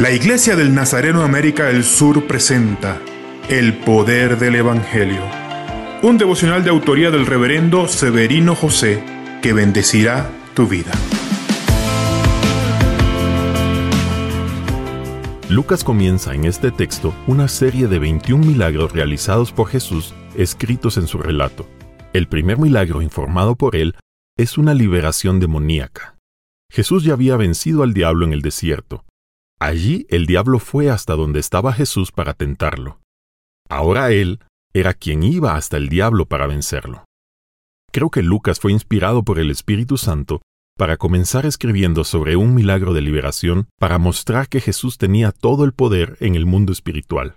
La Iglesia del Nazareno América del Sur presenta El Poder del Evangelio, un devocional de autoría del reverendo Severino José que bendecirá tu vida. Lucas comienza en este texto una serie de 21 milagros realizados por Jesús escritos en su relato. El primer milagro informado por él es una liberación demoníaca. Jesús ya había vencido al diablo en el desierto. Allí el diablo fue hasta donde estaba Jesús para tentarlo. Ahora él era quien iba hasta el diablo para vencerlo. Creo que Lucas fue inspirado por el Espíritu Santo para comenzar escribiendo sobre un milagro de liberación para mostrar que Jesús tenía todo el poder en el mundo espiritual,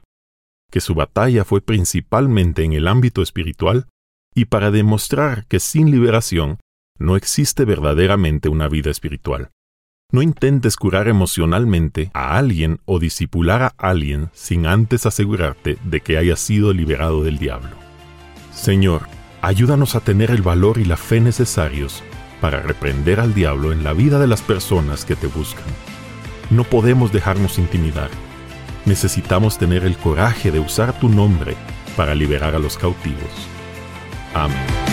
que su batalla fue principalmente en el ámbito espiritual y para demostrar que sin liberación no existe verdaderamente una vida espiritual. No intentes curar emocionalmente a alguien o disipular a alguien sin antes asegurarte de que haya sido liberado del diablo. Señor, ayúdanos a tener el valor y la fe necesarios para reprender al diablo en la vida de las personas que te buscan. No podemos dejarnos intimidar. Necesitamos tener el coraje de usar tu nombre para liberar a los cautivos. Amén.